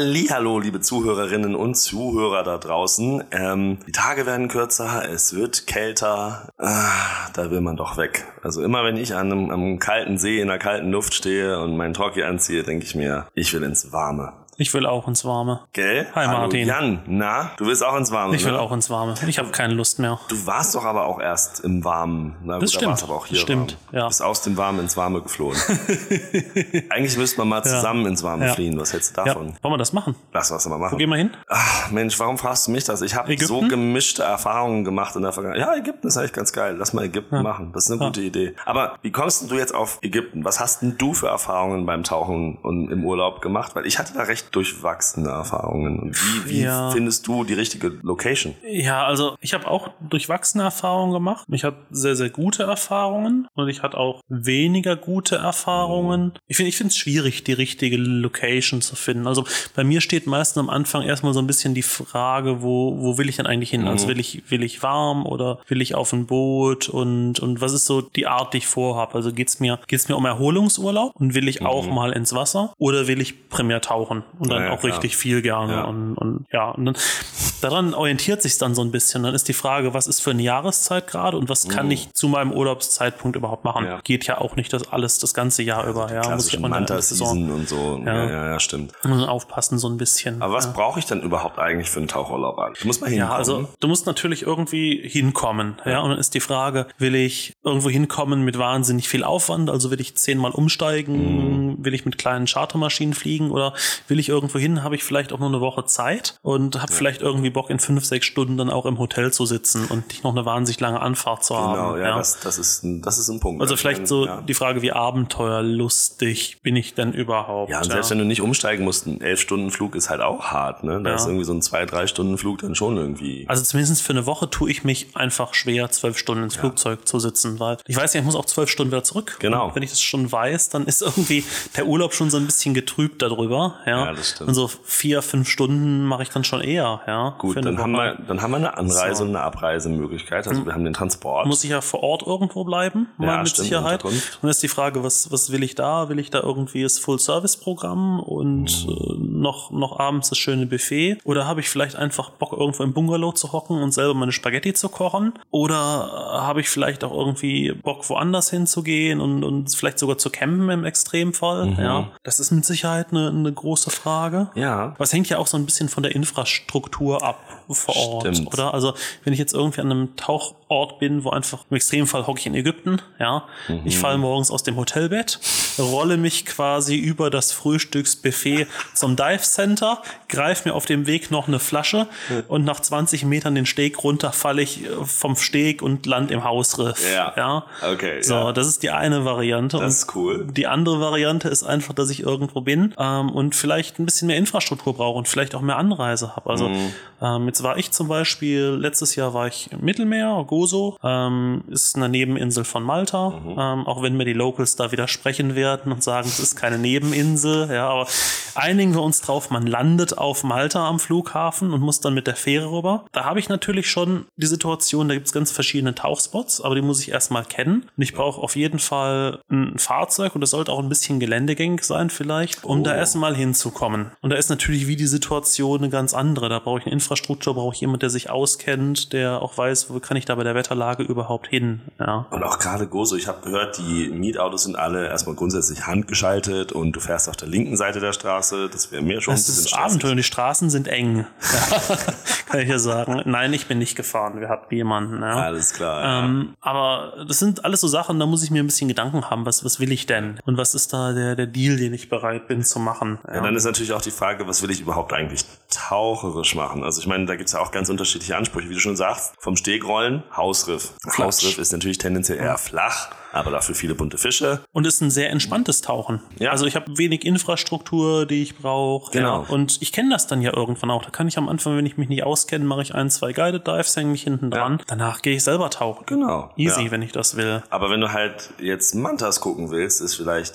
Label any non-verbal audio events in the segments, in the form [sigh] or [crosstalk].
Hallihallo, liebe Zuhörerinnen und Zuhörer da draußen. Ähm, die Tage werden kürzer, es wird kälter. Ah, da will man doch weg. Also immer wenn ich an einem, am kalten See in der kalten Luft stehe und meinen Talkie anziehe, denke ich mir, ich will ins Warme. Ich will auch ins Warme. Gell? Hi, Hallo, Martin. Jan, na, du willst auch ins Warme, Ich will ne? auch ins Warme. Ich habe keine Lust mehr. Du warst doch aber auch erst im Warmen. Na, Das da stimmt. warst aber auch hier stimmt, warm. ja. Du bist aus dem Warmen ins Warme geflohen. [laughs] Eigentlich müsste man mal zusammen ins Warme Ja. fliehen. Was hältst du Ja. davon? Wollen wir das machen? Lass was mal machen. Wo gehen wir hin? Ach, Mensch, warum fragst du mich das? Ich habe so gemischte Erfahrungen gemacht in der Vergangenheit. Ja, Ägypten ist eigentlich ganz geil. Lass mal Ägypten machen. Das ist eine gute Idee. Aber wie kommst du jetzt auf Ägypten? Was hast denn du für Erfahrungen beim Tauchen und im Urlaub gemacht? Weil ich hatte da recht durchwachsene Erfahrungen. Und wie, wie Ja. findest du die richtige Location? Ja, also ich habe auch durchwachsene Erfahrungen gemacht. Ich hatte sehr, sehr gute Erfahrungen und ich hatte auch weniger gute Erfahrungen. Ich finde ich finde es schwierig, die richtige Location zu finden. Also bei mir steht meistens am Anfang erstmal so ein bisschen die Frage, wo, wo will ich denn eigentlich hin? Also will ich, will ich warm oder will ich auf ein Boot und, und was ist so die Art, die ich vorhabe? Also geht's mir, geht's mir um Erholungsurlaub und will ich auch mal ins Wasser oder will ich primär tauchen und dann Ja, auch klar. richtig viel gerne Ja. und, und ja, und dann daran orientiert sich dann so ein bisschen. Dann ist die Frage, was ist für eine Jahreszeit gerade und was kann ich zu meinem Urlaubszeitpunkt überhaupt machen? Ja. Geht ja auch nicht das alles das ganze Jahr über. Ja, muss ich in der Saison und so. Ja. ja, ja, stimmt. muss aufpassen so ein bisschen. Aber was brauche ich denn überhaupt eigentlich für einen Tauchurlaub an? Du musst mal hinkommen. Ja, also du musst natürlich irgendwie hinkommen. Ja, und dann ist die Frage, will ich irgendwo hinkommen mit wahnsinnig viel Aufwand? Also will ich zehnmal umsteigen? Mhm. Will ich mit kleinen Chartermaschinen fliegen? Oder will ich irgendwo hin? Habe ich vielleicht auch nur eine Woche Zeit und habe vielleicht irgendwie Bock, in fünf, sechs Stunden dann auch im Hotel zu sitzen und nicht noch eine wahnsinnig lange Anfahrt zu Genau, haben. ja, Das, das, ist ein, das ist ein Punkt. also Ich vielleicht so ja. die Frage, wie abenteuerlustig bin ich denn überhaupt? Ja, und selbst wenn du nicht umsteigen musst, ein elf Stunden Flug ist halt auch hart, ne? Da Ja. ist irgendwie so ein zwei, drei Stunden Flug dann schon irgendwie. Also zumindest für eine Woche tue ich mich einfach schwer, zwölf Stunden ins Flugzeug zu sitzen, weil ich weiß ja, ich muss auch zwölf Stunden wieder zurück. Genau. Und wenn ich das schon weiß, dann ist irgendwie der Urlaub schon so ein bisschen getrübt darüber. Ja, Ja, das stimmt. Und so vier, fünf Stunden mache ich dann schon eher. Ja, Gut, dann haben, wir, dann haben wir eine Anreise So. Hm. und eine Abreisemöglichkeit. Also wir haben den Transport. muss ich ja vor Ort irgendwo bleiben, Ja, mal mit stimmt, Sicherheit. Und dann ist die Frage, was, was will ich da? Will ich da irgendwie das Full-Service-Programm und Hm. äh, noch, noch abends das schöne Buffet? Oder habe ich vielleicht einfach Bock, irgendwo im Bungalow zu hocken und selber meine Spaghetti zu kochen? Oder äh, habe ich vielleicht auch irgendwie Bock, woanders hinzugehen und, und vielleicht sogar zu campen im Extremfall? Mhm. Ja, das ist mit Sicherheit eine, eine große Frage. Ja. Aber es hängt ja auch so ein bisschen von der Infrastruktur ab vor Ort, Stimmt. oder? Also wenn ich jetzt irgendwie an einem Tauchort bin, wo einfach im Extremfall hocke ich in Ägypten, ja, ich falle morgens aus dem Hotelbett, rolle mich quasi über das Frühstücksbuffet zum Dive Center, greife mir auf dem Weg noch eine Flasche und nach 20 Metern den Steg runter falle ich äh, vom Steg und land im Hausriff. Ja. ja? Okay, So, ja. das ist die eine Variante. Das ist cool. Die andere Variante ist einfach, dass ich irgendwo bin ähm, und vielleicht ein bisschen mehr Infrastruktur brauche und vielleicht auch mehr Anreise habe. Also Mhm. ähm, jetzt war ich zum Beispiel, letztes Jahr war ich im Mittelmeer, Gozo, ähm, ist eine Nebeninsel von Malta, Mhm. ähm, auch wenn mir die Locals da widersprechen werden und sagen, es ist keine Nebeninsel, ja, aber einigen wir uns drauf, man landet auf Malta am Flughafen und muss dann mit der Fähre rüber. Da habe ich natürlich schon die Situation, da gibt es ganz verschiedene Tauchspots, aber die muss ich erstmal kennen. Und ich brauche auf jeden Fall ein Fahrzeug und das sollte auch ein bisschen geländegängig sein vielleicht, um da erstmal hinzukommen. Und da ist natürlich wie die Situation eine ganz andere. Da brauche ich eine Infrastruktur, brauche ich jemand, der sich auskennt, der auch weiß, wo kann ich da bei der Wetterlage überhaupt hin. Ja. Und auch gerade Gozo, ich habe gehört, die Mietautos sind alle erstmal grundsätzlich handgeschaltet und du fährst auf der linken Seite der Straße. Das wäre mir schon Es ein bisschen ist. Abenteuer, die Straßen sind eng. Ja, [laughs] kann ich ja sagen. Nein, ich bin nicht gefahren. Wir hatten jemanden. Ja. Alles klar. ja. Ähm, aber das sind alles so Sachen, da muss ich mir ein bisschen Gedanken haben, was, was will ich denn? Und was ist da der, der Deal, den ich bereit bin zu machen? Ja, dann ist natürlich auch die Frage, was will ich überhaupt eigentlich taucherisch machen? Also ich meine, da gibt's ja auch ganz unterschiedliche Ansprüche, wie du schon sagst. Vom Steg rollen, Hausriff. Flach. Hausriff ist natürlich tendenziell eher flach, aber dafür viele bunte Fische. Und ist ein sehr entspanntes Tauchen. Ja. Also ich habe wenig Infrastruktur, die ich brauche. Genau. Ja. Und ich kenne das dann ja irgendwann auch. Da kann ich am Anfang, wenn ich mich nicht auskenne, mache ich ein, zwei Guided Dives, hänge mich hinten dran. Danach gehe ich selber tauchen. Genau. Easy, Ja. wenn ich das will. Aber wenn du halt jetzt Mantas gucken willst, ist vielleicht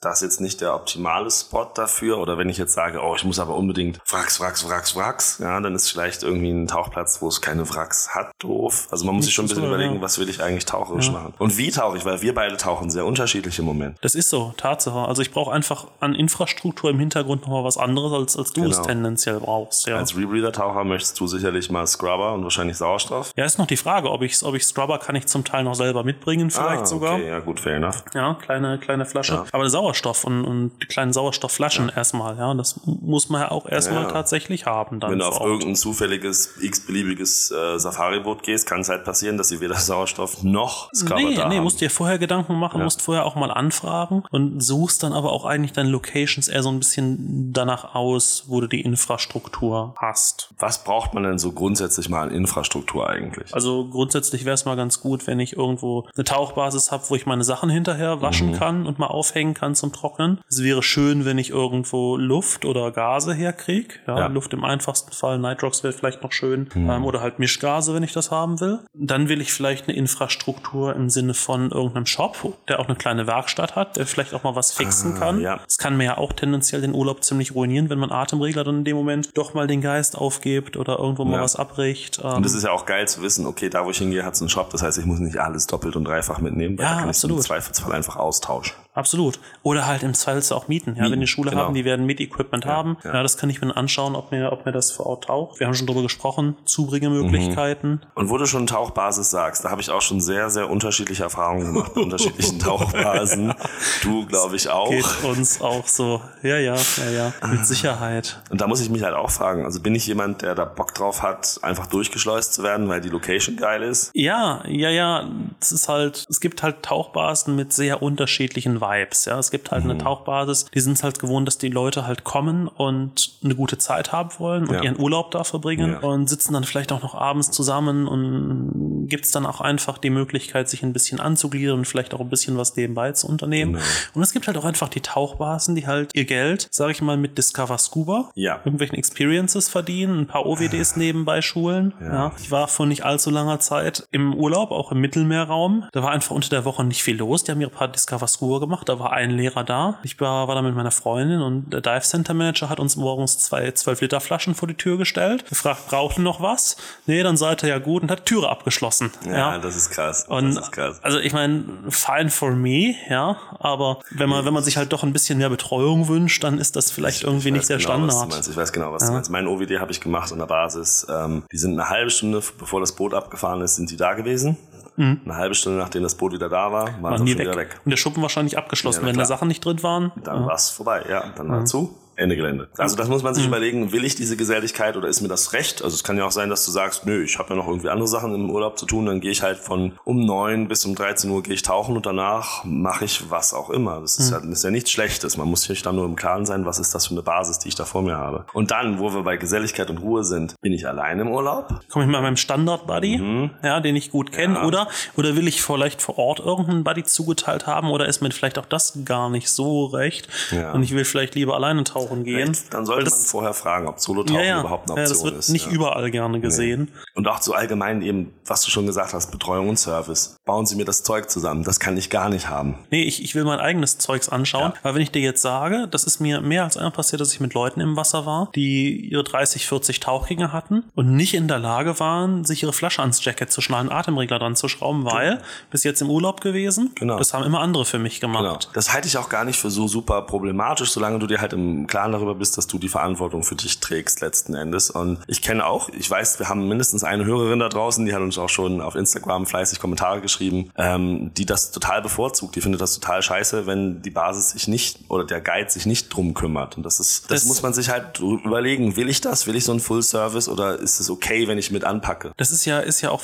das jetzt nicht der optimale Spot dafür. Oder wenn ich jetzt sage, oh, ich muss aber unbedingt Wracks, Wracks, Wracks, Wracks, ja, dann ist vielleicht irgendwie ein Tauchplatz, wo es keine Wracks hat, doof. Also man muss sich schon ein bisschen so, überlegen, ja. was will ich eigentlich taucherisch machen. Und wie tauche ich, weil wir beide tauchen sehr unterschiedlich im Moment. Das ist so, Tatsache. Also ich brauche einfach an Infrastruktur im Hintergrund nochmal was anderes, als, als du es Genau. tendenziell brauchst. Ja. Als Rebreather-Taucher möchtest du sicherlich mal Scrubber und wahrscheinlich Sauerstoff. ja, ist noch die Frage, ob ich, ob ich Scrubber kann ich zum Teil noch selber mitbringen, vielleicht ah, sogar. Okay, ja gut, fair enough. Ja, kleine, kleine Flasche. Aber Sauerstoff und, und die kleinen Sauerstoffflaschen erstmal, ja, das muss man ja auch erstmal Ja. tatsächlich haben. Dann Wenn du auf Ort. irgendein zufälliges, x-beliebiges äh, Safari-Boot gehst, kann es halt passieren, dass sie weder Sauerstoff noch Scrubber Nee, da nee, haben. musst dir vorher Gedanken machen, musst vorher auch mal anfragen und suchst dann aber auch eigentlich deine Locations eher so ein bisschen danach aus, wo du die Infrastruktur hast. Was braucht man denn so grundsätzlich mal an Infrastruktur eigentlich? Also grundsätzlich wäre es mal ganz gut, wenn ich irgendwo eine Tauchbasis habe, wo ich meine Sachen hinterher waschen kann und mal aufhängen kann zum Trocknen. Es wäre schön, wenn ich irgendwo Luft oder Gase herkriege. Ja, Ja. Luft im einfachsten Fall, Nitrox wäre vielleicht noch schön. Ähm, oder halt Mischgase, wenn ich das haben will. Dann will ich vielleicht eine Infrastruktur im Sinne von irgendeinem Shop, der auch eine kleine Werkstatt hat, der vielleicht auch mal was fixen kann. ja. Das kann mir ja auch tendenziell den Urlaub ziemlich ruinieren, wenn man Atemregler dann in dem Moment doch mal den Geist aufgibt oder irgendwo mal Ja. was abbricht. Ähm, Und es ist ja auch geil zu wissen, okay, da wo ich hingehe, hat es einen Shop. Das heißt, ich muss nicht alles doppelt und dreifach mitnehmen, weil Ja, da kann absolut. ich im Zweifelsfall einfach austauschen. Absolut. Oder halt im Zweifelsfall auch mieten. Ja, wenn die Schule genau. haben, die werden Miet-Equipment haben. ja. Ja. das kann ich mir anschauen, ob mir, ob mir das vor Ort taucht. Wir haben schon drüber gesprochen. Zubringemöglichkeiten. Und wo du schon Tauchbasis sagst, da habe ich auch schon sehr, sehr unterschiedliche Erfahrungen gemacht bei unterschiedlichen [laughs] Tauchbasen. Du, glaube ich, auch. Geht uns auch so. Ja, ja, ja, ja. Mit Sicherheit. Und da muss ich mich halt auch fragen, also bin ich jemand, der da Bock drauf hat, einfach durchgeschleust zu werden, weil die Location geil ist? Ja, ja, ja. Es ist halt, es gibt halt Tauchbasen mit sehr unterschiedlichen Vibes. Ja, es gibt halt Mhm. eine Tauchbasis, die sind es halt gewohnt, dass die Leute halt kommen und eine gute Zeit haben wollen und Ja. ihren Urlaub da verbringen Ja. und sitzen dann vielleicht auch noch abends zusammen und gibt es dann auch einfach die Möglichkeit, sich ein bisschen anzugliedern und vielleicht auch ein bisschen was nebenbei zu unternehmen. Genau. Und es gibt halt auch einfach die Tauchbasen, die halt ihr Geld, sage ich mal, mit Discover Scuba, Ja. irgendwelchen Experiences verdienen, ein paar OWDs nebenbei schulen. Ja. Ich war vor nicht allzu langer Zeit im Urlaub, auch im Mittelmeerraum. Da war einfach unter der Woche nicht viel los. Die haben ihre paar Discover Scuba gemacht. Da war ein Lehrer da. Ich war, war da mit meiner Freundin und der Dive Center Manager hat uns morgens zwei 12 Liter Flaschen vor die Tür gestellt. Gefragt, braucht ihr noch was? Nee, dann seid ihr ja gut und hat die Türe abgeschlossen. Ja, das ist krass. Und das ist krass. also ich meine, fine for me, ja, aber wenn man, wenn man sich halt doch ein bisschen mehr Betreuung wünscht, dann ist das vielleicht irgendwie Ich nicht der genau, Standard. Ich weiß genau, was du meinst. Mein OWD habe ich gemacht an der Basis. Ähm, die sind eine halbe Stunde, bevor das Boot abgefahren ist, sind die da gewesen. Eine halbe Stunde, nachdem das Boot wieder da war, waren Waren sie wieder weg. Und der Schuppen wahrscheinlich abgeschlossen, Ja, wenn da. Sachen nicht drin waren. Dann war's vorbei, ja. Dann war zu. Ende Gelände. Also das muss man sich Mhm. überlegen, will ich diese Geselligkeit oder ist mir das recht? Also es kann ja auch sein, dass du sagst, nö, ich habe ja noch irgendwie andere Sachen im Urlaub zu tun, dann gehe ich halt von um neun bis um 13 Uhr gehe ich tauchen und danach mache ich was auch immer. Das Mhm. ist, ja, das ist ja nichts Schlechtes. Man muss sich dann nur im Klaren sein, was ist das für eine Basis, die ich da vor mir habe. Und dann, wo wir bei Geselligkeit und Ruhe sind, bin ich allein im Urlaub? Komme ich mal meinem Standard-Buddy, ja, den ich gut kenne, Mhm. Ja. oder, oder will ich vielleicht vor Ort irgendeinen Buddy zugeteilt haben, oder ist mir vielleicht auch das gar nicht so recht Ja. und ich will vielleicht lieber alleine tauchen gehen. Dann sollte Weil man das, vorher fragen, ob Solo-Tauchen ja, ja, überhaupt eine ja, Option das wird ist. nicht ja. überall gerne gesehen. Und auch so allgemein eben, was du schon gesagt hast, Betreuung und Service. Bauen Sie mir das Zeug zusammen. Das kann ich gar nicht haben. Nee, ich, ich will mein eigenes Zeugs anschauen. Ja. Aber wenn ich dir jetzt sage, das ist mir mehr als einmal passiert, dass ich mit Leuten im Wasser war, die ihre 30, 40 Tauchgänge hatten und nicht in der Lage waren, sich ihre Flasche ans Jacket zu schnallen, Atemregler dran zu schrauben, weil bis jetzt im Urlaub gewesen, Genau. das haben immer andere für mich Genau. gemacht. Das halte ich auch gar nicht für so super problematisch, solange du dir halt im Klaren darüber bist, dass du die Verantwortung für dich trägst letzten Endes. Und ich kenne auch, ich weiß, wir haben mindestens eine Hörerin da draußen, die hat uns auch schon auf Instagram fleißig Kommentare geschrieben, ähm, die das total bevorzugt. Die findet das total scheiße, wenn die Basis sich nicht oder der Guide sich nicht drum kümmert. Und das ist, das, Das- muss man sich halt überlegen. Will ich das? Will ich so einen Full Service oder ist es okay, wenn ich mit anpacke? Das ist ja, ist ja auch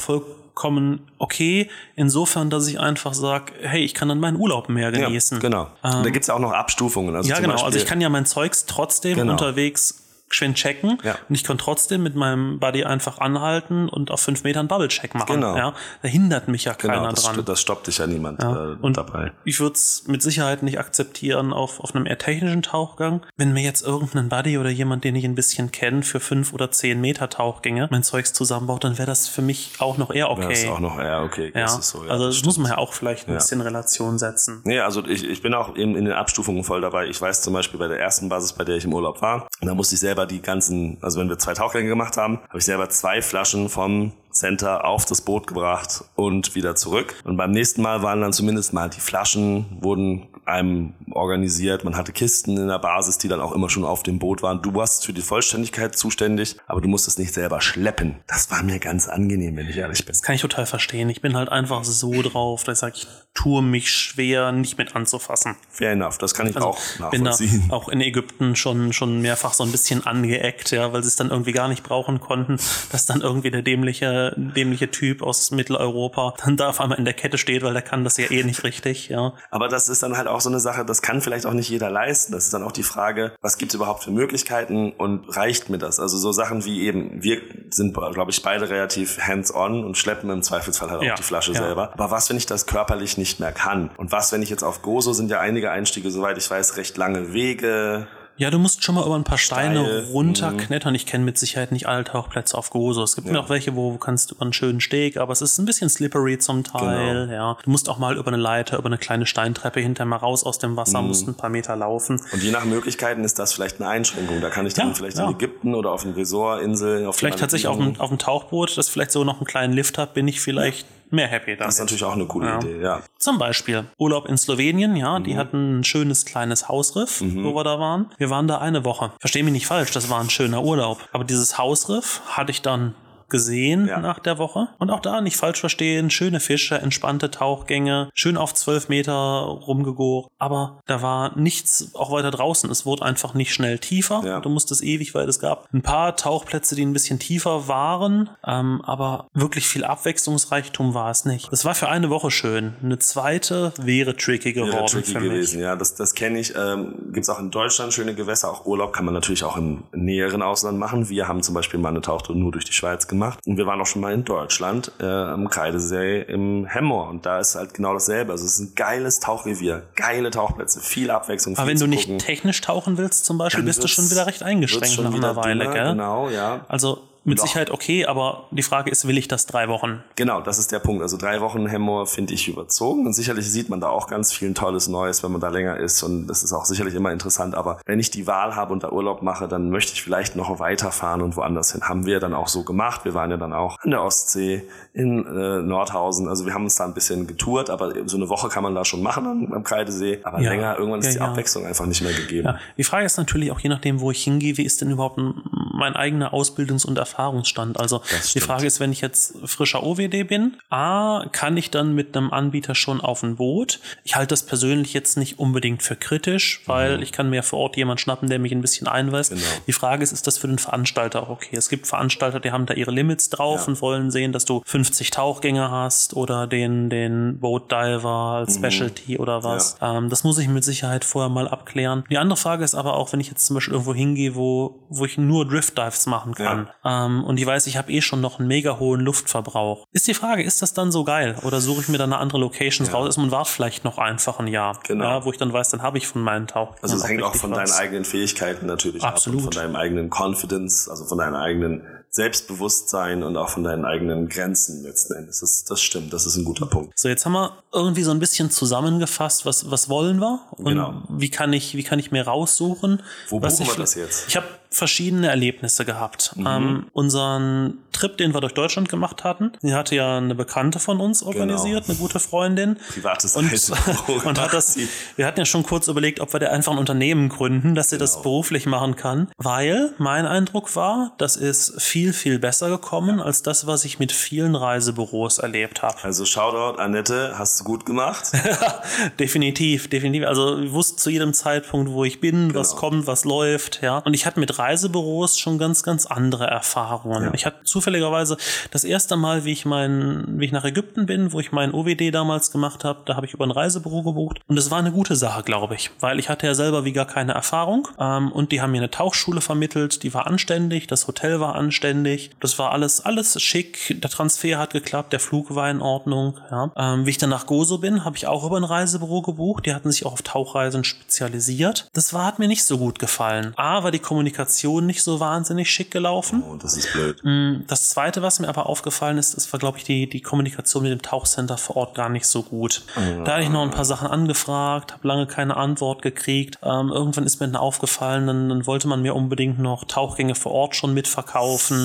vollkommen okay, insofern, dass ich einfach sage, hey, ich kann dann meinen Urlaub mehr genießen. Ja, genau. Und da gibt's ja auch noch Abstufungen. Also Ja, genau. Beispiel, also ich kann ja mein Zeugs trotzdem Genau. unterwegs geschwind checken Ja. und ich konnte trotzdem mit meinem Buddy einfach anhalten und auf fünf Metern Bubble-Check machen. Genau. Ja, da hindert mich ja keiner Genau, das, dran. das stoppt dich ja niemand Ja, äh, und dabei. Ich würde es mit Sicherheit nicht akzeptieren auf, auf einem eher technischen Tauchgang. Wenn mir jetzt irgendein Buddy oder jemand, den ich ein bisschen kenne, für fünf oder zehn Meter Tauchgänge mein Zeugs zusammenbaut, dann wäre das für mich auch noch eher okay. Das ist auch noch, ja, okay. ja. Das so, ja, also das muss man ja auch vielleicht ein bisschen in Relation setzen. Nee, also ich, ich bin auch eben in den Abstufungen voll dabei. Ich weiß zum Beispiel bei der ersten Basis, bei der ich im Urlaub war, da musste ich selber die ganzen, also wenn wir zwei Tauchgänge gemacht haben, habe ich selber zwei Flaschen vom Center auf das Boot gebracht und wieder zurück. Und beim nächsten Mal waren dann zumindest mal die Flaschen, wurden einem organisiert. Man hatte Kisten in der Basis, die dann auch immer schon auf dem Boot waren. Du warst für die Vollständigkeit zuständig, aber du musstest nicht selber schleppen. Das war mir ganz angenehm, wenn ich ehrlich bin. Das kann ich total verstehen. Ich bin halt einfach so drauf, dass ich sage, ich tue mich schwer, nicht mit anzufassen. Fair enough, das kann ich Also auch bin da nachvollziehen. auch in Ägypten schon, schon mehrfach so ein bisschen angeeckt, ja, weil sie es dann irgendwie gar nicht brauchen konnten, dass dann irgendwie der dämliche, dämliche Typ aus Mitteleuropa dann da auf einmal in der Kette steht, weil der kann das ja eh nicht richtig, ja. Aber das ist dann halt auch so eine Sache, das kann vielleicht auch nicht jeder leisten. Das ist dann auch die Frage, was gibt es überhaupt für Möglichkeiten und reicht mir das? Also so Sachen wie eben, wir sind, glaube ich, beide relativ hands-on und schleppen im Zweifelsfall halt Ja, auch die Flasche ja. selber. Aber was, wenn ich das körperlich nicht mehr kann? Und was, wenn ich jetzt auf Gozo sind ja einige Einstiege, soweit ich weiß, recht lange Wege. Ja, du musst schon mal über ein paar Steine Steil, runterklettern. Ich kenne mit Sicherheit nicht alle Tauchplätze auf Gozo. Es gibt mir auch welche, wo du kannst über einen schönen Steg, aber es ist ein bisschen slippery zum Teil. Genau. Ja, du musst auch mal über eine Leiter, über eine kleine Steintreppe hinterher mal raus aus dem Wasser, Mhm. musst ein paar Meter laufen. Und je nach Möglichkeiten ist das vielleicht eine Einschränkung. Da kann ich dann Ja, vielleicht ja. in Ägypten oder auf einer Resort-Insel. Auf Vielleicht tatsächlich auf Malediven- dem, auf dem Tauchboot, das vielleicht so noch einen kleinen Lift hat, bin ich vielleicht mehr happy damit. Das ist natürlich auch eine coole Ja. Idee, ja. Zum Beispiel Urlaub in Slowenien, ja, Mhm. die hatten ein schönes kleines Hausriff, wo wir da waren. Wir waren da eine Woche. Versteh mich nicht falsch, das war ein schöner Urlaub. Aber dieses Hausriff hatte ich dann gesehen Ja. nach der Woche. Und auch da nicht falsch verstehen, schöne Fische, entspannte Tauchgänge, schön auf zwölf Meter rumgegoren. Aber da war nichts auch weiter draußen. Es wurde einfach nicht schnell tiefer. Ja. Du musstest ewig, weil es gab ein paar Tauchplätze, die ein bisschen tiefer waren. Ähm, aber wirklich viel Abwechslungsreichtum war es nicht. Es war für eine Woche schön. Eine zweite wäre tricky geworden Wäre tricky für mich. gewesen, ja. Das, das kenne ich. Ähm, Gibt es auch in Deutschland schöne Gewässer. Auch Urlaub kann man natürlich auch im näheren Ausland machen. Wir haben zum Beispiel mal eine Tauchtour nur durch die Schweiz gemacht. Und wir waren auch schon mal in Deutschland äh, am Kreidesee im Hemmoor. Und da ist halt genau dasselbe. Also es ist ein geiles Tauchrevier, geile Tauchplätze, viel Abwechslung. Aber viel wenn du nicht gucken. technisch tauchen willst zum Beispiel, Dann bist du schon wieder recht eingeschränkt nach einer Weile, dünner, gell? Genau, ja. Also mit Doch. Sicherheit okay, aber die Frage ist, will ich das drei Wochen? Genau, das ist der Punkt. Also drei Wochen Hemmoor finde ich überzogen. Und sicherlich sieht man da auch ganz viel Tolles Neues, wenn man da länger ist. Und das ist auch sicherlich immer interessant. Aber wenn ich die Wahl habe und da Urlaub mache, dann möchte ich vielleicht noch weiterfahren und woanders hin. Haben wir dann auch so gemacht. Wir waren ja dann auch an der Ostsee, in äh, Nordhausen. Also wir haben uns da ein bisschen getourt, aber so eine Woche kann man da schon machen am, am Kreidesee. Aber Ja. länger, irgendwann ist Ja, die ja. Abwechslung einfach nicht mehr gegeben. Die Frage ist natürlich auch je nachdem, wo ich hingehe, wie ist denn überhaupt mein eigener Ausbildungs- und Erfahrungsstand? Also die. Frage ist, wenn ich jetzt frischer OWD bin, A, kann ich dann mit einem Anbieter schon auf ein Boot? Ich halte das persönlich jetzt nicht unbedingt für kritisch, weil ich kann mir vor Ort jemand schnappen, der mich ein bisschen einweist. Mhm. Genau. Die Frage ist, ist das für den Veranstalter auch okay? Es gibt Veranstalter, die haben da ihre Limits drauf und wollen sehen, dass du 50 Tauchgänge hast oder den, den Boat Diver als Specialty oder was. Ähm, das muss ich mit Sicherheit vorher mal abklären. Die andere Frage ist aber auch, wenn ich jetzt zum Beispiel irgendwo hingehe, wo, wo ich nur Drift Dives machen kann ähm, und ich weiß, ich habe eh schon noch einen mega hohen Luftverbrauch. Ist die Frage, ist das dann so geil oder suche ich mir dann eine andere Location raus? Man wart vielleicht noch einfach ein Jahr, Genau. ja, wo ich dann weiß, dann habe ich von meinen Tauchgängen Also es hängt auch von was. deinen eigenen Fähigkeiten natürlich Absolut. ab und von deinem eigenen Confidence, also von deinem eigenen Selbstbewusstsein und auch von deinen eigenen Grenzen letzten Endes. Das, das stimmt, das ist ein guter Punkt. So, jetzt haben wir irgendwie so ein bisschen zusammengefasst, was, was wollen wir und Genau. wie kann ich, wie kann ich mir raussuchen. Wo buchen ich, wir das jetzt? Ich habe verschiedene Erlebnisse gehabt. Mhm. Ähm, unseren Trip, den wir durch Deutschland gemacht hatten, den hatte ja eine Bekannte von uns organisiert, eine gute Freundin. Privates Und, [laughs] und hat das, wir hatten ja schon kurz überlegt, ob wir da einfach ein Unternehmen gründen, dass sie das Genau. beruflich machen kann, weil mein Eindruck war, das ist viel viel, viel besser gekommen als das, was ich mit vielen Reisebüros erlebt habe. [laughs] Also Shoutout, Annette, hast du gut gemacht. [laughs] definitiv, definitiv. Also ich wusste zu jedem Zeitpunkt, wo ich bin, genau. was kommt, was läuft, ja. Und ich hatte mit Reisebüros schon ganz, ganz andere Erfahrungen. Ja. Ich hatte zufälligerweise das erste Mal, wie ich mein, wie ich nach Ägypten bin, wo ich mein OWD damals gemacht habe, da habe ich über ein Reisebüro gebucht. Und das war eine gute Sache, glaube ich, weil ich hatte ja selber wie gar keine Erfahrung. Ähm, und die haben mir eine Tauchschule vermittelt, die war anständig, das Hotel war anständig, das war alles, alles schick, der Transfer hat geklappt, der Flug war in Ordnung. Ja. Ähm, wie ich dann nach Gozo bin, habe ich auch über ein Reisebüro gebucht. Die hatten sich auch auf Tauchreisen spezialisiert. Das war, hat mir nicht so gut gefallen. A, war die Kommunikation nicht so wahnsinnig schick gelaufen. Oh, das ist blöd. Mm, das zweite, was mir aber aufgefallen ist, das war, glaube ich, die, die Kommunikation mit dem Tauchcenter vor Ort gar nicht so gut. Mhm. Da hatte ich noch ein paar Sachen angefragt, habe lange keine Antwort gekriegt. Ähm, irgendwann ist mir dann aufgefallen, dann, dann, wollte man mir unbedingt noch Tauchgänge vor Ort schon mitverkaufen.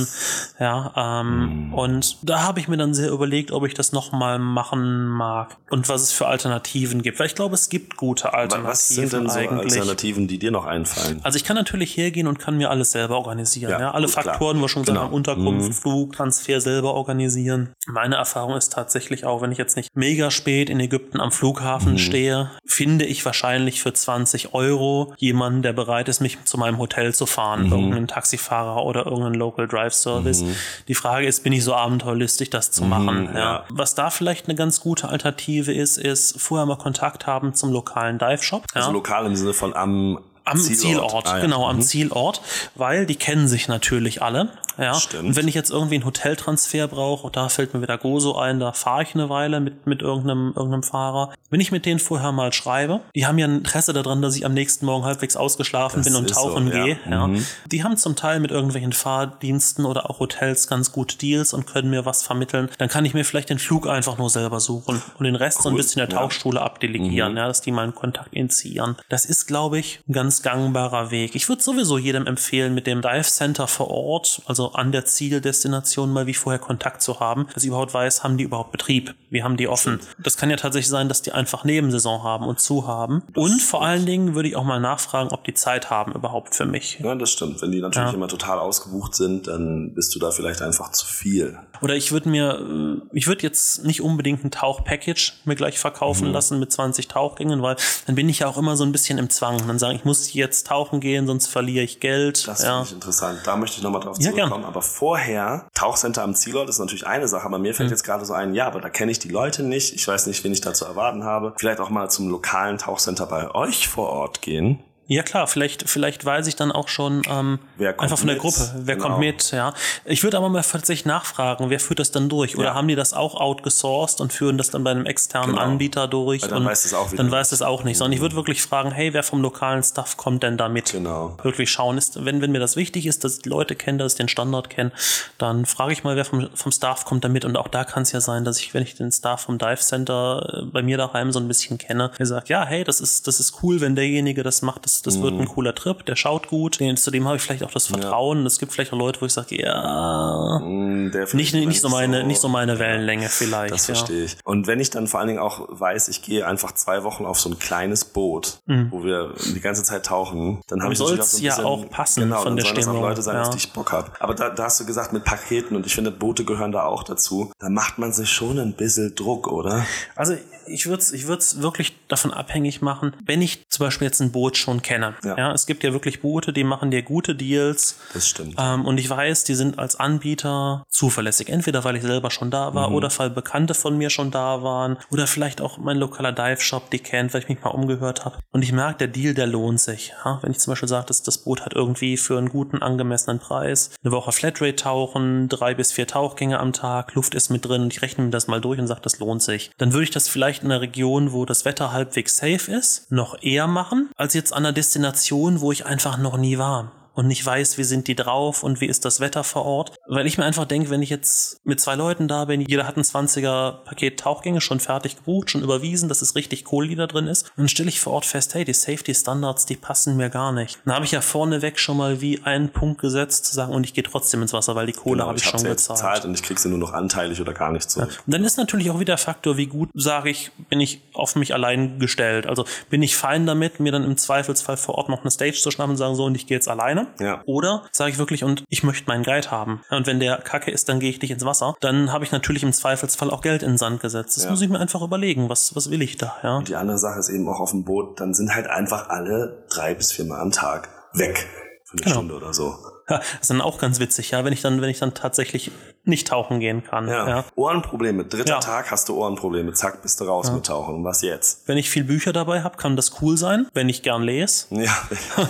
Ja, ähm, mhm. und da habe ich mir dann sehr überlegt, ob ich das nochmal machen mag und was es für Alternativen gibt. Weil ich glaube, es gibt gute Alternativen. Was sind denn so eigentlich. Alternativen, die dir noch einfallen? Also ich kann natürlich hergehen und kann mir alles selber organisieren. Ja, ja alle gut, Faktoren, klar. wo schon gesagt genau. haben, Unterkunft, mhm. Flug, Transfer selber organisieren. Meine Erfahrung ist tatsächlich auch, wenn ich jetzt nicht mega spät in Ägypten am Flughafen mhm. stehe, finde ich wahrscheinlich für 20 Euro jemanden, der bereit ist, mich zu meinem Hotel zu fahren. Mhm. Irgendeinen Taxifahrer oder irgendeinen Local Drive Service. Mhm. Die Frage ist, bin ich so abenteuerlustig, das zu machen? Mhm, ja. ja. Was da vielleicht eine ganz gute Alternative ist, ist vorher mal Kontakt haben zum lokalen Dive Shop. Also lokal im Sinne von am am Zielort, Zielort ah, ja. genau, am mhm. Zielort, weil die kennen sich natürlich alle. Ja. Stimmt. Und wenn ich jetzt irgendwie einen Hoteltransfer brauche, da fällt mir wieder Gozo ein, da fahre ich eine Weile mit, mit irgendeinem, irgendeinem Fahrer. Wenn ich mit denen vorher mal schreibe, die haben ja ein Interesse daran, dass ich am nächsten Morgen halbwegs ausgeschlafen das bin und tauchen so, ja. gehe. Ja. Mhm. Die haben zum Teil mit irgendwelchen Fahrdiensten oder auch Hotels ganz gute Deals und können mir was vermitteln. Dann kann ich mir vielleicht den Flug einfach nur selber suchen und den Rest cool. so ein bisschen der Tauchschule ja. abdelegieren, mhm. ja, dass die meinen Kontakt initiieren. Das ist, glaube ich, ein ganz gangbarer Weg. Ich würde sowieso jedem empfehlen, mit dem Dive Center vor Ort, also an der Zieldestination mal wie vorher Kontakt zu haben, dass ich überhaupt weiß, haben die überhaupt Betrieb? Wie haben die offen? Das kann ja tatsächlich sein, dass die einfach Nebensaison haben und zu haben. Und vor allen Dingen würde ich auch mal nachfragen, ob die Zeit haben überhaupt für mich. Ja, das stimmt. Wenn die natürlich ja. immer total ausgebucht sind, dann bist du da vielleicht einfach zu viel. Oder ich würde mir, ich würde jetzt nicht unbedingt ein Tauchpackage mir gleich verkaufen mhm. lassen mit 20 Tauchgängen, weil dann bin ich ja auch immer so ein bisschen im Zwang. Dann sagen, ich muss jetzt tauchen gehen, sonst verliere ich Geld. Das ja. finde ich interessant. Da möchte ich nochmal drauf zurückkommen. Ja, aber vorher, Tauchcenter am Zielort ist natürlich eine Sache, aber mir fällt mhm. jetzt gerade so ein, ja, aber da kenne ich die Leute nicht. Ich weiß nicht, wen ich da zu erwarten habe. Vielleicht auch mal zum lokalen Tauchcenter bei euch vor Ort gehen. Ja klar, vielleicht, vielleicht weiß ich dann auch schon ähm, einfach von der mit? Gruppe, wer genau. kommt mit, ja. Ich würde aber mal tatsächlich nachfragen, wer führt das dann durch? Ja. Oder haben die das auch outgesourced und führen das dann bei einem externen genau. Anbieter durch? Weil dann und weiß es auch Dann weiß es auch nicht. Sondern ich würde wirklich fragen, hey, wer vom lokalen Staff kommt denn da mit? Genau. Wirklich schauen. Ist, wenn, wenn mir das wichtig ist, dass die Leute kennen, dass ich den Standard kenne, dann frage ich mal, wer vom, vom Staff kommt da mit. Und auch da kann es ja sein, dass ich, wenn ich den Staff vom Dive Center äh, bei mir daheim so ein bisschen kenne, mir sagt, ja, hey, das ist, das ist cool, wenn derjenige das macht, das, das mhm. wird ein cooler Trip, der schaut gut, den, zu dem habe ich vielleicht auch das Vertrauen. Ja. Es gibt vielleicht auch Leute, wo ich sage, ja, mm, nicht, nicht so meine, so, nicht so meine Wellenlänge vielleicht. Das verstehe ich. Und wenn ich dann vor allen Dingen auch weiß, ich gehe einfach zwei Wochen auf so ein kleines Boot, mhm. wo wir die ganze Zeit tauchen, dann habe ich soll es so ja auch passen genau, von der Stimmung. Das auch Leute sein, ja. auf die ich Bock habe. Aber da, da hast du gesagt mit Paketen und ich finde Boote gehören da auch dazu. Da macht man sich schon ein bisschen Druck, oder? Also ich würde es ich würd's wirklich davon abhängig machen, wenn ich zum Beispiel jetzt ein Boot schon kenne. Ja. ja es gibt ja wirklich Boote, die machen dir gute Deals. Das stimmt. Ähm, und ich weiß, die sind als Anbieter zuverlässig. Entweder weil ich selber schon da war mhm. oder weil Bekannte von mir schon da waren oder vielleicht auch mein lokaler Dive-Shop die kennt, weil ich mich mal umgehört habe. Und ich merke, der Deal, der lohnt sich. Ja? Wenn ich zum Beispiel sage, dass das Boot hat irgendwie für einen guten, angemessenen Preis eine Woche Flatrate tauchen, drei bis vier Tauchgänge am Tag, Luft ist mit drin und ich rechne mir das mal durch und sage, das lohnt sich. Dann würde ich das vielleicht vielleicht in einer Region, wo das Wetter halbwegs safe ist, noch eher machen, als jetzt an einer Destination, wo ich einfach noch nie war und nicht weiß, wie sind die drauf und wie ist das Wetter vor Ort. Weil ich mir einfach denke, wenn ich jetzt mit zwei Leuten da bin, jeder hat ein 20er Paket Tauchgänge schon fertig gebucht, schon überwiesen, dass es richtig Kohle, die da drin ist. Und dann stelle ich vor Ort fest, hey, die Safety Standards, die passen mir gar nicht. Dann habe ich ja vorneweg schon mal wie einen Punkt gesetzt, zu sagen, und ich gehe trotzdem ins Wasser, weil die Kohle genau, habe ich, ich schon gezahlt. gezahlt. Und ich kriege sie nur noch anteilig oder gar nicht zurück. Ja. Und dann ist natürlich auch wieder der Faktor, wie gut, sage ich, bin ich auf mich allein gestellt. Also bin ich fein damit, mir dann im Zweifelsfall vor Ort noch eine Stage zu schnappen und sagen, so, und ich gehe jetzt alleine Ja. Oder sage ich wirklich, und ich möchte meinen Guide haben. Und wenn der kacke ist, dann gehe ich nicht ins Wasser. Dann habe ich natürlich im Zweifelsfall auch Geld in den Sand gesetzt. Das Ja. muss ich mir einfach überlegen. Was, was will ich da? Ja. Und die andere Sache ist eben auch auf dem Boot, dann sind halt einfach alle drei bis viermal am Tag weg. Für eine Genau. Stunde oder so. Ja, das ist dann auch ganz witzig, ja, wenn ich dann, wenn ich dann tatsächlich nicht tauchen gehen kann. Ja. Ja. Ohrenprobleme. Dritter Ja. Tag hast du Ohrenprobleme. Zack, bist du raus mit Tauchen. Und was jetzt? Wenn ich viel Bücher dabei habe, kann das cool sein, wenn ich gern lese Ja. [laughs]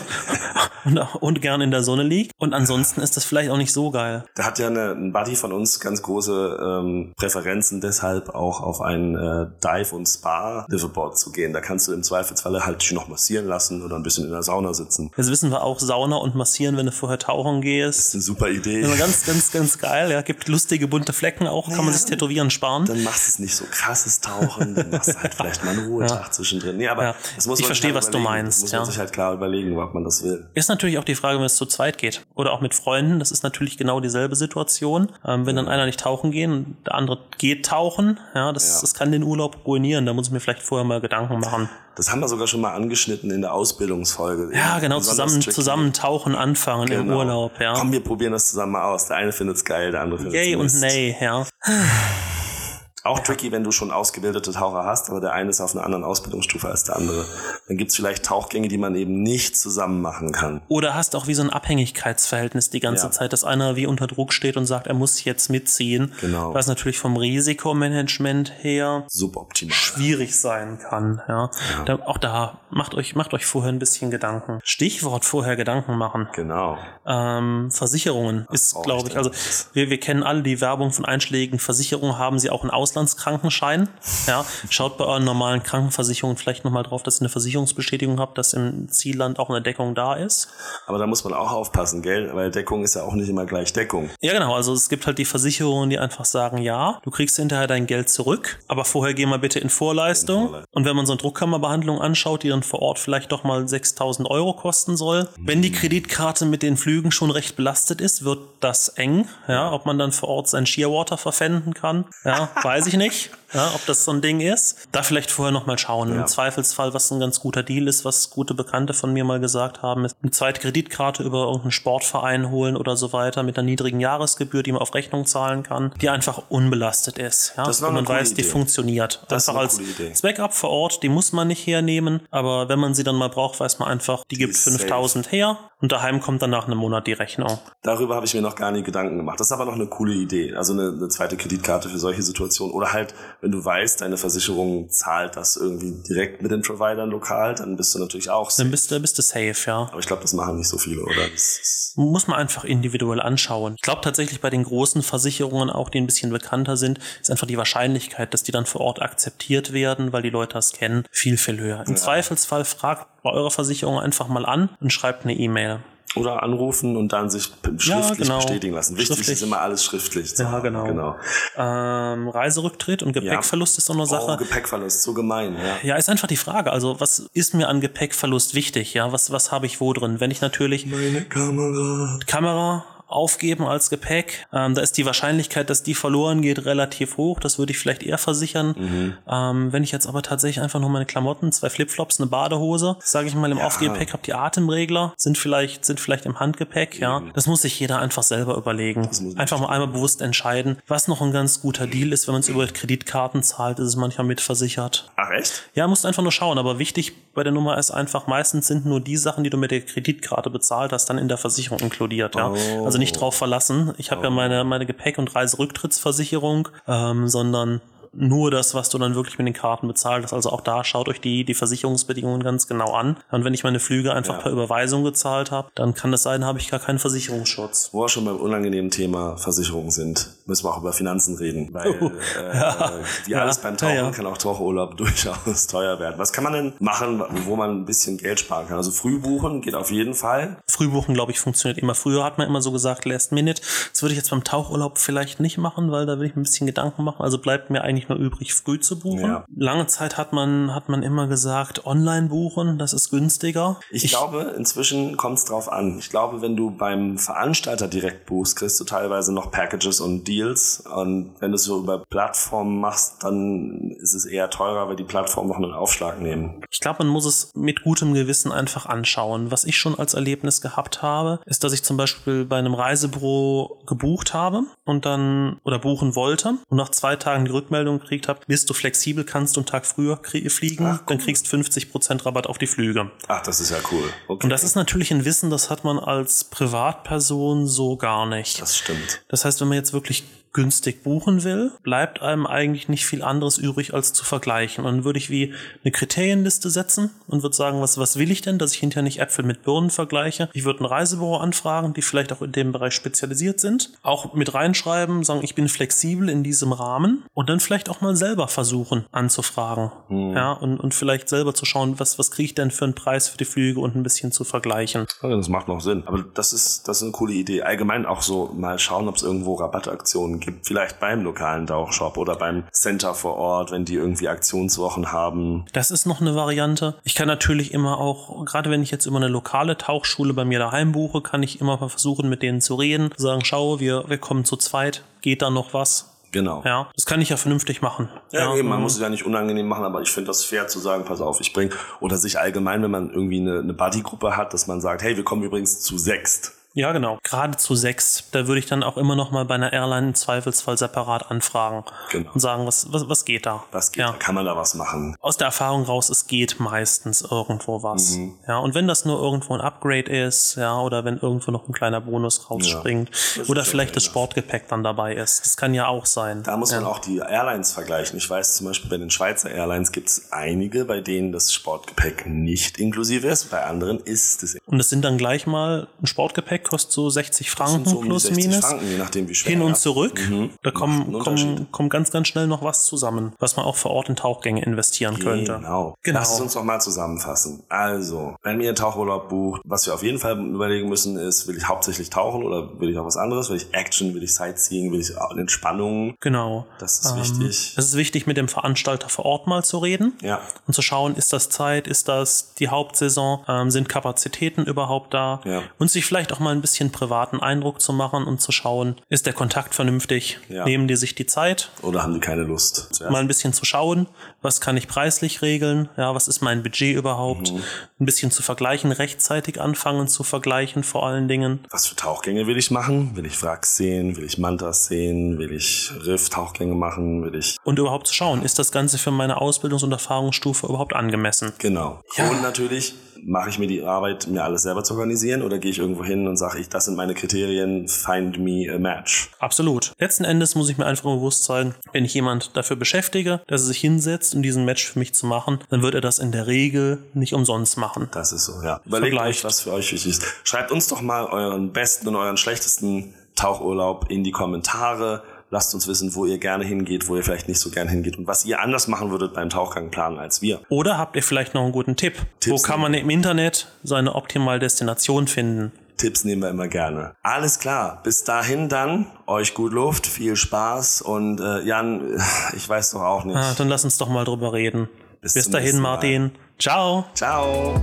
[laughs] und, und gern in der Sonne liege. Und ansonsten ist das vielleicht auch nicht so geil. Da hat ja eine, ein Buddy von uns ganz große ähm, Präferenzen, deshalb auch auf ein äh, Dive- und Spa-Liverboard zu gehen. Da kannst du im Zweifelsfalle halt dich noch massieren lassen oder ein bisschen in der Sauna sitzen. Jetzt wissen wir auch Sauna und Massieren, wenn du vorher tauchen gehst. Das ist eine super Idee. Immer ganz, ganz, ganz geil. Ja, gibt lustige bunte Flecken auch, kann man sich tätowieren sparen. Dann machst du es nicht so krasses Tauchen, dann machst du halt vielleicht mal einen [laughs] Ruhetag zwischendrin. Nee, aber Ja. das muss Ich verstehe, halt was du meinst, Das muss man ja. sich halt klar überlegen, ob man das will. Ist natürlich auch die Frage, wenn es zu zweit geht. Oder auch mit Freunden. Das ist natürlich genau dieselbe Situation. Ähm, wenn dann einer nicht tauchen gehen und der andere geht tauchen, ja, das, Ja. das kann den Urlaub ruinieren. Da muss ich mir vielleicht vorher mal Gedanken machen. Das haben wir sogar schon mal angeschnitten in der Ausbildungsfolge. Ja, genau, zusammen, tricky. zusammen tauchen anfangen im Genau. Urlaub, ja. Komm, wir probieren das zusammen mal aus. Der eine findet's geil, der andere findet's Yay und nay, ja. Auch tricky, wenn du schon ausgebildete Taucher hast, aber der eine ist auf einer anderen Ausbildungsstufe als der andere. Dann gibt's vielleicht Tauchgänge, die man eben nicht zusammen machen kann. Oder hast auch wie so ein Abhängigkeitsverhältnis die ganze Ja. Zeit, dass einer wie unter Druck steht und sagt, er muss jetzt mitziehen. Genau. Was natürlich vom Risikomanagement her Suboptimal. schwierig sein kann. Ja. Da, auch da macht euch macht euch vorher ein bisschen Gedanken. Stichwort vorher Gedanken machen. Genau. Ähm, Versicherungen ist, glaube ich also wir, wir kennen alle die Werbung von einschlägigen Versicherungen, haben sie auch einen Auslandskrankenschein. Ja, schaut bei euren normalen Krankenversicherungen vielleicht nochmal drauf, dass ihr eine Versicherungsbestätigung habt, dass im Zielland auch eine Deckung da ist. Aber da muss man auch aufpassen, gell? Weil Deckung ist ja auch nicht immer gleich Deckung. Ja, genau. Also es gibt halt die Versicherungen, die einfach sagen, ja, du kriegst hinterher dein Geld zurück, aber vorher geh mal bitte in Vorleistung. In Vorleistung. Und wenn man so eine Druckkammerbehandlung anschaut, die dann vor Ort vielleicht doch mal 6000 Euro kosten soll, wenn die Kreditkarte mit den Flügen schon recht belastet ist, wird das eng. Ja, ob man dann vor Ort sein Shearwater verpfänden kann, ja, [laughs] weiß ich nicht. Ja, ob das so ein Ding ist. Da vielleicht vorher noch mal schauen. Ja. Im Zweifelsfall, was ein ganz guter Deal ist, was gute Bekannte von mir mal gesagt haben, ist eine zweite Kreditkarte über irgendeinen Sportverein holen oder so weiter mit einer niedrigen Jahresgebühr, die man auf Rechnung zahlen kann, die einfach unbelastet ist. Ja? Das ist noch Und man weiß, die Idee. funktioniert. Das ist einfach eine als Backup vor Ort, die muss man nicht hernehmen, aber wenn man sie dann mal braucht, weiß man einfach, die gibt ist 5000 her und daheim kommt dann nach einem Monat die Rechnung. Darüber habe ich mir noch gar nie Gedanken gemacht. Das ist aber noch eine coole Idee. Also eine, eine zweite Kreditkarte für solche Situationen. Oder halt, wenn du weißt, deine Versicherung zahlt das irgendwie direkt mit den Providern lokal, dann bist du natürlich auch safe. Dann bist du, bist du safe, ja. Aber ich glaube, das machen nicht so viele, oder? Muss man einfach individuell anschauen. Ich glaube tatsächlich bei den großen Versicherungen, auch die ein bisschen bekannter sind, ist einfach die Wahrscheinlichkeit, dass die dann vor Ort akzeptiert werden, weil die Leute das kennen, viel, viel höher. Im Zweifelsfall fragt bei eurer Versicherung einfach mal an und schreibt eine E-Mail. Oder anrufen und dann sich schriftlich genau. bestätigen lassen. Wichtig Schriftlich. ist immer alles schriftlich. Ja, haben. genau. genau. Ähm, Reiserücktritt und Gepäckverlust ist so eine Sache. Oh, Gepäckverlust, so gemein, ja. Ja, ist einfach die Frage. Also, was ist mir an Gepäckverlust wichtig? Ja, was, was habe ich wo drin? Wenn ich natürlich Meine Kamera. Kamera aufgeben als Gepäck, ähm, da ist die Wahrscheinlichkeit, dass die verloren geht, relativ hoch. Das würde ich vielleicht eher versichern. Mhm. Ähm, wenn ich jetzt aber tatsächlich einfach nur meine Klamotten, zwei Flipflops, eine Badehose, sage ich mal im Aufgepäck, habe die Atemregler, sind vielleicht, sind vielleicht im Handgepäck, ja. Das muss sich jeder einfach selber überlegen. Einfach mal einmal bewusst entscheiden. Was noch ein ganz guter Deal ist, wenn man es über Kreditkarten zahlt, ist es manchmal mitversichert. Ach, echt? Ja, musst einfach nur schauen. Aber wichtig bei der Nummer ist einfach, meistens sind nur die Sachen, die du mit der Kreditkarte bezahlt hast, dann in der Versicherung inkludiert. Ja? Oh. Also nicht drauf verlassen. Ich habe ja meine, meine Gepäck- und Reiserücktrittsversicherung, ähm, sondern nur das, was du dann wirklich mit den Karten bezahlt hast. Also auch da schaut euch die, die Versicherungsbedingungen ganz genau an. Und wenn ich meine Flüge einfach Ja. per Überweisung gezahlt habe, dann kann das sein, habe ich gar keinen Versicherungsschutz. Wo wir schon beim unangenehmen Thema Versicherung sind, müssen wir auch über Finanzen reden. [laughs] Weil, äh, wie Ja. alles beim Tauchen Ja, ja. kann auch Tauchurlaub [laughs] durchaus teuer werden. Was kann man denn machen, wo man ein bisschen Geld sparen kann? Also früh buchen geht auf jeden Fall. Frühbuchen, glaube ich, funktioniert immer. Früher hat man immer so gesagt, Last Minute. Das würde ich jetzt beim Tauchurlaub vielleicht nicht machen, weil da will ich mir ein bisschen Gedanken machen. Also bleibt mir eigentlich nicht mehr übrig, früh zu buchen. Ja. Lange Zeit hat man, hat man immer gesagt, online buchen, das ist günstiger. Ich, glaube, inzwischen kommt es drauf an. Ich glaube, wenn du beim Veranstalter direkt buchst, kriegst du teilweise noch Packages und Deals. Und wenn du es so über Plattformen machst, dann ist es eher teurer, weil die Plattformen noch einen Aufschlag nehmen. Ich glaube, man muss es mit gutem Gewissen einfach anschauen. Was ich schon als Erlebnis gehabt habe, ist, dass ich zum Beispiel bei einem Reisebüro gebucht habe und dann oder buchen wollte und nach zwei Tagen die Rückmeldung gekriegt habe, bist du flexibel, kannst du einen Tag früher fliegen, Ach, cool. dann kriegst 50% Rabatt auf die Flüge. Ach, das ist ja cool. Okay. Und das ist natürlich ein Wissen, das hat man als Privatperson so gar nicht. das stimmt. Das heißt, wenn man jetzt wirklich günstig buchen will, bleibt einem eigentlich nicht viel anderes übrig, als zu vergleichen. Und dann würde ich wie eine Kriterienliste setzen und würde sagen, was, was will ich denn, dass ich hinterher nicht Äpfel mit Birnen vergleiche. Ich würde ein Reisebüro anfragen, die vielleicht auch in dem Bereich spezialisiert sind. Auch mit reinschreiben, sagen, ich bin flexibel in diesem Rahmen und dann vielleicht auch mal selber versuchen anzufragen. Ja, und, und vielleicht selber zu schauen, was, was kriege ich denn für einen Preis für die Flüge und ein bisschen zu vergleichen. Das macht noch Sinn. Aber das ist, das ist eine coole Idee. Allgemein auch so mal schauen, ob es irgendwo Rabattaktionen gibt. Vielleicht beim lokalen Tauchshop oder beim Center vor Ort, wenn die irgendwie Aktionswochen haben. Das ist noch eine Variante. Ich kann natürlich immer auch, gerade wenn ich jetzt über eine lokale Tauchschule bei mir daheim buche, kann ich immer mal versuchen, mit denen zu reden, sagen, schau, wir, wir kommen zu zweit, geht da noch was? Genau. Ja, das kann ich ja vernünftig machen. Ja, eben, man mhm. muss es ja nicht unangenehm machen, aber ich finde das fair zu sagen, pass auf, ich bring, oder sich allgemein, wenn man irgendwie eine, eine Buddy-Gruppe hat, dass man sagt, hey, wir kommen übrigens zu sechst. Ja, genau. Gerade zu sechs, da würde ich dann auch immer noch mal bei einer Airline im Zweifelsfall separat anfragen Genau. und sagen, was, was, was geht da? Was geht, Ja. da kann man da was machen? aus der Erfahrung raus, es geht meistens irgendwo was. Mhm. Ja, und wenn das nur irgendwo ein Upgrade ist, ja, oder wenn irgendwo noch ein kleiner Bonus rausspringt, ist oder ja vielleicht das Sportgepäck dann dabei ist. Das kann ja auch sein. Da muss man auch die Airlines vergleichen. Ich weiß zum Beispiel bei den Schweizer Airlines gibt es einige, bei denen das Sportgepäck nicht inklusive ist. Bei anderen ist es Und es sind dann gleich mal, ein Sportgepäck kostet so 60 Franken so plus 60 minus. Franken, je nachdem wie schwer. Hin und ja. zurück. Da Macht einen kommen, kommen, kommt ganz, ganz schnell noch was zusammen, was man auch vor Ort in Tauchgänge investieren könnte. Genau. Genau. Lass es uns noch mal zusammenfassen. Also, wenn ihr einen Tauchurlaub bucht, was wir auf jeden Fall überlegen müssen, ist, will ich hauptsächlich tauchen oder will ich auch was anderes? Will ich Action, will ich Sightseeing, will ich Entspannung? Genau. Das ist Ähm, wichtig. Es ist wichtig, mit dem Veranstalter vor Ort mal zu reden. Ja. und zu schauen, ist das Zeit, ist das die Hauptsaison, ähm, sind Kapazitäten überhaupt da Ja. und sich vielleicht auch mal ein bisschen privaten Eindruck zu machen und zu schauen, ist der Kontakt vernünftig, Ja. nehmen die sich die Zeit, Oder haben die keine Lust? Zuerst mal ein bisschen zu schauen, was kann ich preislich regeln, ja, was ist mein Budget überhaupt, Mhm. ein bisschen zu vergleichen, rechtzeitig anfangen zu vergleichen vor allen Dingen. Was für Tauchgänge will ich machen? Will ich Wracks sehen? Will ich Mantas sehen? Will ich Riff-Tauchgänge machen? Will ich... Und überhaupt zu schauen, ist das Ganze für meine Ausbildungs- und Erfahrungsstufe überhaupt angemessen? Genau. Und natürlich mache ich mir die Arbeit, mir alles selber zu organisieren oder gehe ich irgendwo hin und sage ich, das sind meine Kriterien, find me a match. Absolut. Letzten Endes muss ich mir einfach bewusst sein, wenn ich jemand dafür beschäftige, dass er sich hinsetzt, um diesen Match für mich zu machen, dann wird er das in der Regel nicht umsonst machen. Das ist so, ja. Überlegt Vergleicht. euch, was für euch wichtig ist. Schreibt uns doch mal euren besten und euren schlechtesten Tauchurlaub in die Kommentare. Lasst uns wissen, wo ihr gerne hingeht, wo ihr vielleicht nicht so gerne hingeht und was ihr anders machen würdet beim Tauchgang planen als wir. Oder habt ihr vielleicht noch einen guten Tipp? Tipps Wo kann man im Internet seine optimale Destination finden? Tipps nehmen wir immer gerne. Alles klar. Bis dahin dann. Euch gut Luft, viel Spaß und äh, Jan, [laughs] ich weiß doch auch nicht. Ah, dann lass uns doch mal drüber reden. Bis Bis dahin, nächsten Mal. Martin. Ciao. Ciao.